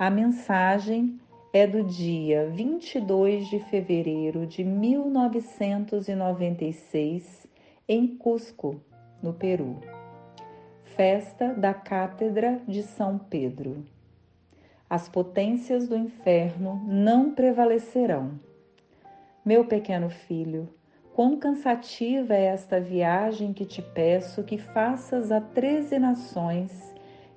A mensagem é do dia 22 de fevereiro de 1996, em Cusco, no Peru. Festa da Cátedra de São Pedro. As potências do inferno não prevalecerão. Meu pequeno filho, quão cansativa é esta viagem que te peço que faças a treze nações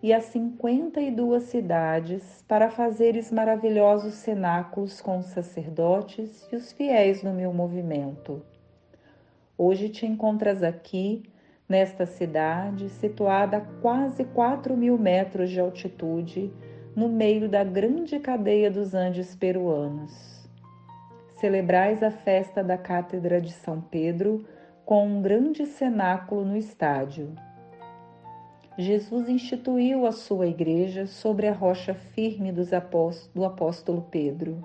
e a cinquenta e duas cidades para fazeres maravilhosos cenáculos com os sacerdotes e os fiéis no meu movimento. Hoje te encontras aqui, nesta cidade, situada a quase quatro mil metros de altitude, no meio da grande cadeia dos Andes peruanos. Celebrais a festa da Cátedra de São Pedro com um grande cenáculo no estádio Jesus instituiu a sua igreja sobre a rocha firme do apóstolo Pedro.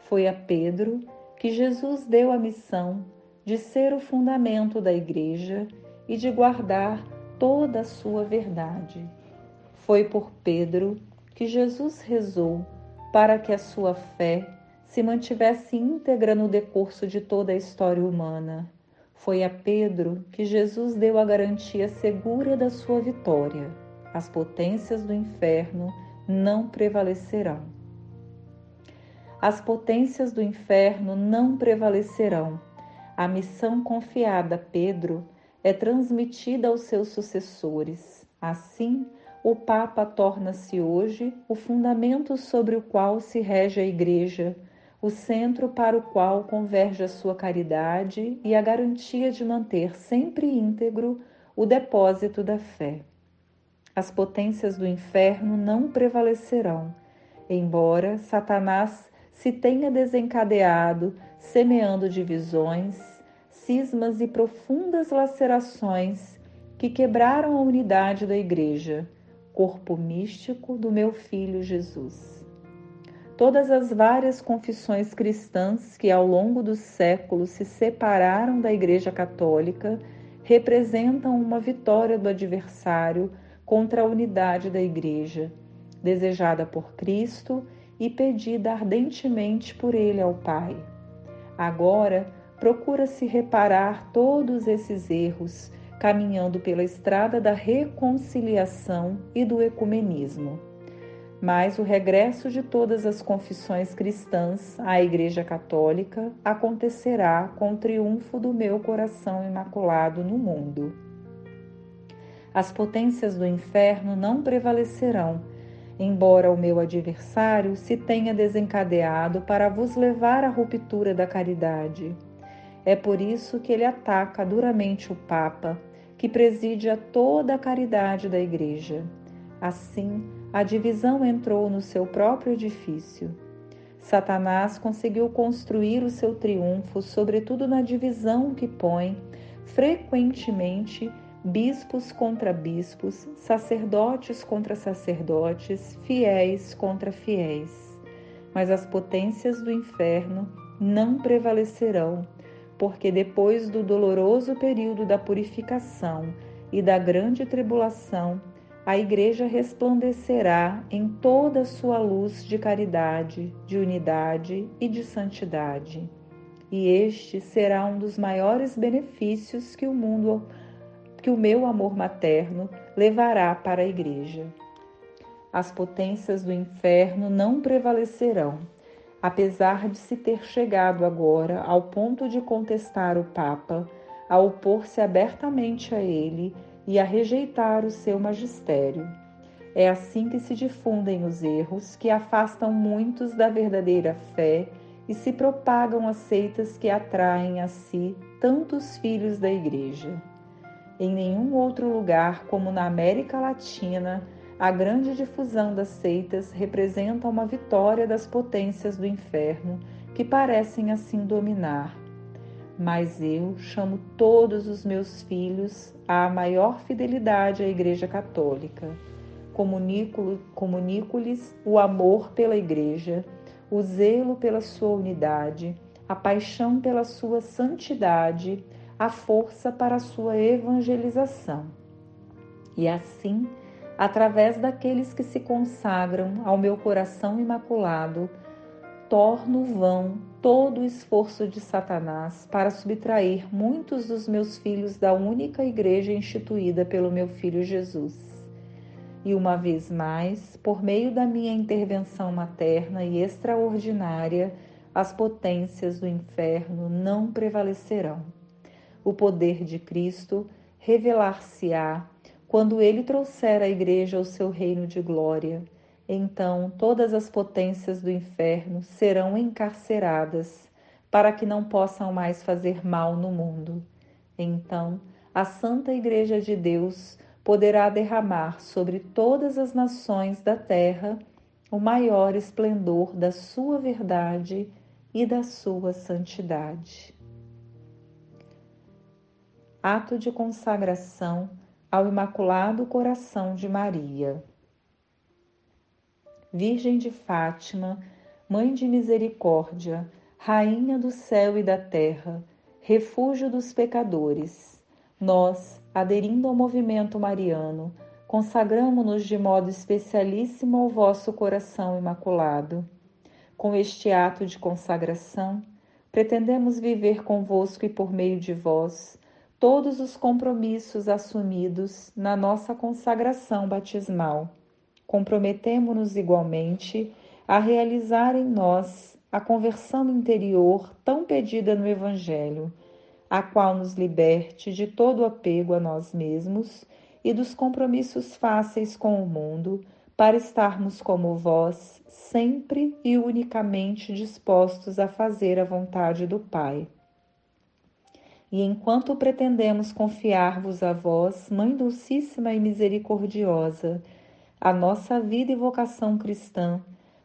Foi a Pedro que Jesus deu a missão de ser o fundamento da igreja e de guardar toda a sua verdade. Foi por Pedro que Jesus rezou para que a sua fé se mantivesse íntegra no decurso de toda a história humana foi a Pedro que Jesus deu a garantia segura da sua vitória. As potências do inferno não prevalecerão. As potências do inferno não prevalecerão. A missão confiada a Pedro é transmitida aos seus sucessores. Assim, o Papa torna-se hoje o fundamento sobre o qual se rege a Igreja o centro para o qual converge a sua caridade e a garantia de manter sempre íntegro o depósito da fé. As potências do inferno não prevalecerão, embora Satanás se tenha desencadeado, semeando divisões, cismas e profundas lacerações que quebraram a unidade da Igreja, corpo místico do meu Filho Jesus todas as várias confissões cristãs que ao longo dos séculos se separaram da Igreja Católica representam uma vitória do adversário contra a unidade da Igreja, desejada por Cristo e pedida ardentemente por Ele ao Pai. Agora, procura-se reparar todos esses erros, caminhando pela estrada da reconciliação e do ecumenismo mas o regresso de todas as confissões cristãs à Igreja Católica acontecerá com o triunfo do meu coração imaculado no mundo. As potências do inferno não prevalecerão, embora o meu adversário se tenha desencadeado para vos levar à ruptura da caridade. É por isso que ele ataca duramente o Papa, que preside a toda a caridade da Igreja. Assim, a divisão entrou no seu próprio edifício. Satanás conseguiu construir o seu triunfo, sobretudo na divisão que põe, frequentemente, bispos contra bispos, sacerdotes contra sacerdotes, fiéis contra fiéis. Mas as potências do inferno não prevalecerão, porque depois do doloroso período da purificação e da grande tribulação, a Igreja resplandecerá em toda a sua luz de caridade, de unidade e de santidade. E este será um dos maiores benefícios que o mundo, que o meu amor materno levará para a Igreja. As potências do inferno não prevalecerão. apesar de se ter chegado agora ao ponto de contestar o Papa, a opor-se abertamente a ele e a rejeitar o seu magistério. É assim que se difundem os erros que afastam muitos da verdadeira fé e se propagam as seitas que atraem a si tantos filhos da Igreja. Em nenhum outro lugar, como na América Latina, a grande difusão das seitas representa uma vitória das potências do inferno que parecem assim dominar. Mas eu chamo todos os meus filhos à maior fidelidade à Igreja Católica. Comunico-lhes comunico o amor pela Igreja o zelo pela sua unidade, a paixão pela sua santidade, a força para a sua evangelização. E assim, através daqueles que se consagram ao meu coração imaculado, torno vão todo o esforço de Satanás para subtrair muitos dos meus filhos da única igreja instituída pelo meu filho Jesus e uma vez mais, por meio da minha intervenção materna e extraordinária, as potências do inferno não prevalecerão. O poder de Cristo revelar-se-á quando ele trouxer a Igreja ao seu reino de glória. Então todas as potências do inferno serão encarceradas, para que não possam mais fazer mal no mundo. Então a Santa Igreja de Deus poderá derramar sobre todas as nações da terra o maior esplendor da sua verdade e da sua santidade. Ato de consagração ao Imaculado Coração de Maria. Virgem de Fátima, Mãe de Misericórdia, Rainha do céu e da terra, refúgio dos pecadores, nós, aderindo ao movimento mariano, consagramo-nos de modo especialíssimo ao vosso coração imaculado. Com este ato de consagração, pretendemos viver convosco e por meio de vós todos os compromissos assumidos na nossa consagração batismal. Comprometemo-nos igualmente a realizar em nós a conversão interior tão pedida no Evangelho a qual nos liberte de todo apego a nós mesmos e dos compromissos fáceis com o mundo, para estarmos como vós, sempre e unicamente dispostos a fazer a vontade do Pai. E enquanto pretendemos confiar-vos a vós, Mãe Dulcíssima e Misericordiosa, a nossa vida e vocação cristã,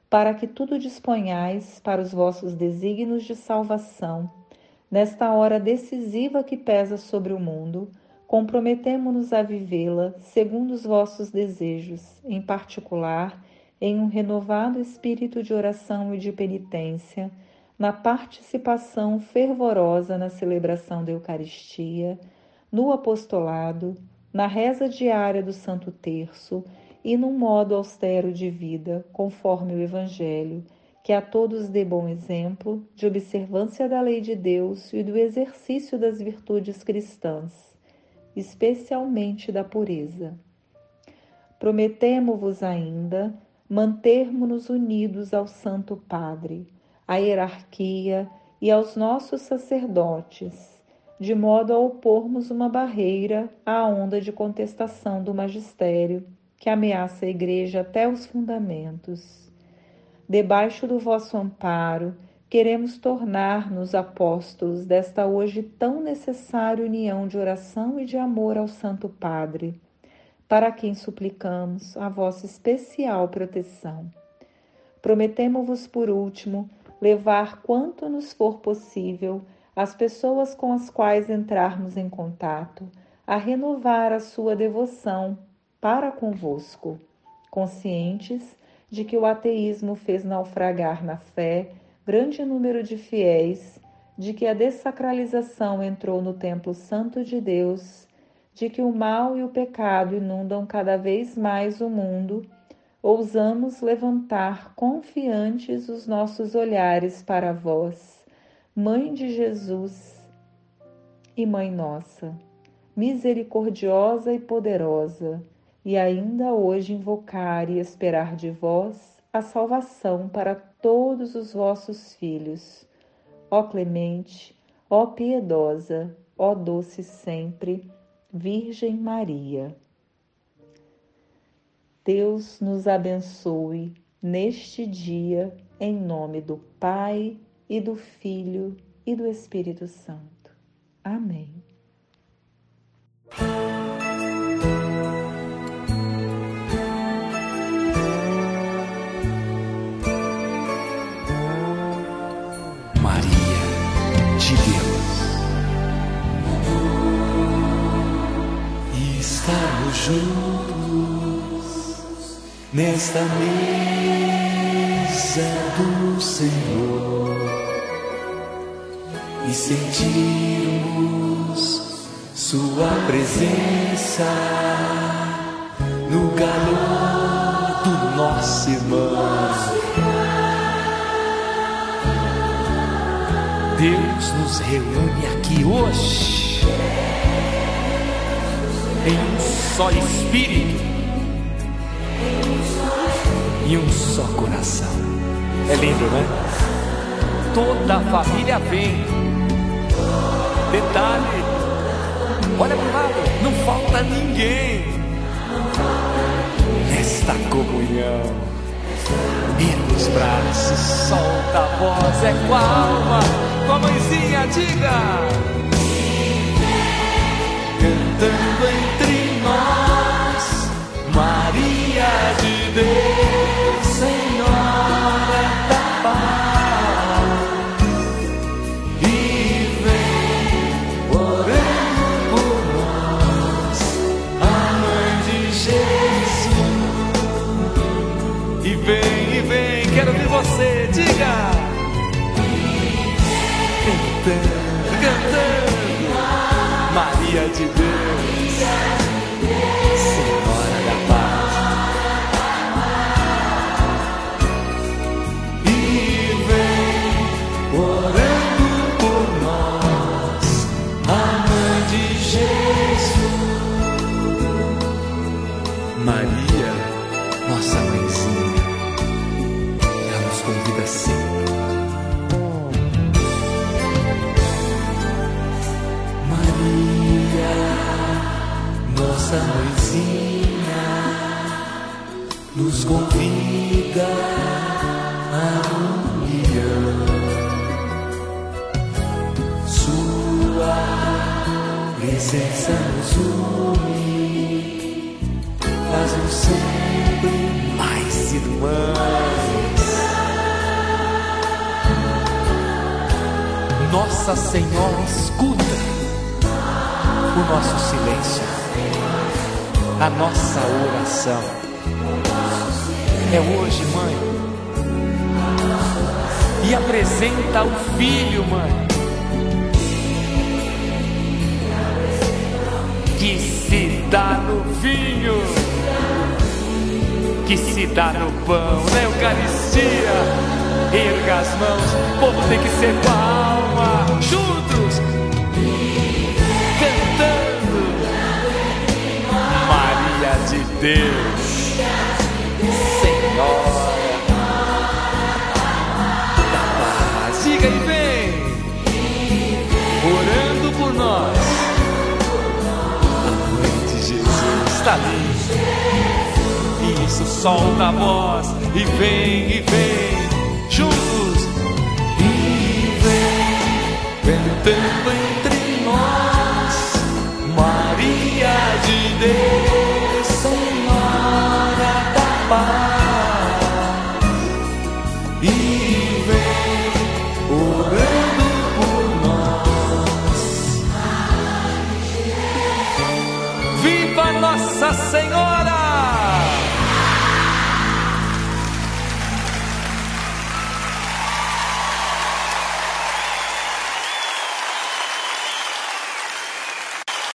para que tudo disponhais para os vossos desígnios de salvação, Nesta hora decisiva que pesa sobre o mundo, comprometemo-nos a vivê-la segundo os vossos desejos, em particular, em um renovado espírito de oração e de penitência, na participação fervorosa na celebração da Eucaristia, no apostolado, na reza diária do Santo Terço e num modo austero de vida, conforme o Evangelho que a todos dê bom exemplo de observância da lei de Deus e do exercício das virtudes cristãs, especialmente da pureza. Prometemo-vos ainda mantermos-nos unidos ao Santo Padre, à hierarquia e aos nossos sacerdotes, de modo a opormos uma barreira à onda de contestação do magistério que ameaça a Igreja até os fundamentos debaixo do vosso amparo, queremos tornar-nos apóstolos desta hoje tão necessária união de oração e de amor ao Santo Padre, para quem suplicamos a vossa especial proteção. Prometemo-vos, por último, levar quanto nos for possível as pessoas com as quais entrarmos em contato a renovar a sua devoção para convosco, conscientes de que o ateísmo fez naufragar na fé grande número de fiéis, de que a dessacralização entrou no templo santo de Deus, de que o mal e o pecado inundam cada vez mais o mundo, ousamos levantar confiantes os nossos olhares para vós, Mãe de Jesus e Mãe nossa, misericordiosa e poderosa e ainda hoje invocar e esperar de vós a salvação para todos os vossos filhos. Ó clemente, ó piedosa, ó doce sempre, Virgem Maria. Deus nos abençoe neste dia, em nome do Pai e do Filho e do Espírito Santo. Amém. Juntos nesta mesa do Senhor e sentirmos Sua presença no calor do nosso irmão. Deus nos reúne aqui hoje em um só espírito e um só coração. É lindo, né? Toda a família vem. Detalhe, olha para o lado, não falta ninguém nesta comunhão. Erga os braços, solta a voz, é com a alma, com a mãezinha, diga. Cantando entre de nossa mãezinha, nos convida à união. Sua presença nos une, faz-nos sempre mais irmãos. Nossa Senhora escuta o nosso silêncio, a nossa oração. É hoje, mãe. E apresenta o filho, mãe. Que se dá no vinho, que se dá no pão, na Eucaristia. Erga as mãos, o povo tem que ser com de Deus, Senhora da paz, diga e vem, orando por nós. A mãe de Jesus está ali. Isso, solta a voz e vem, e vem.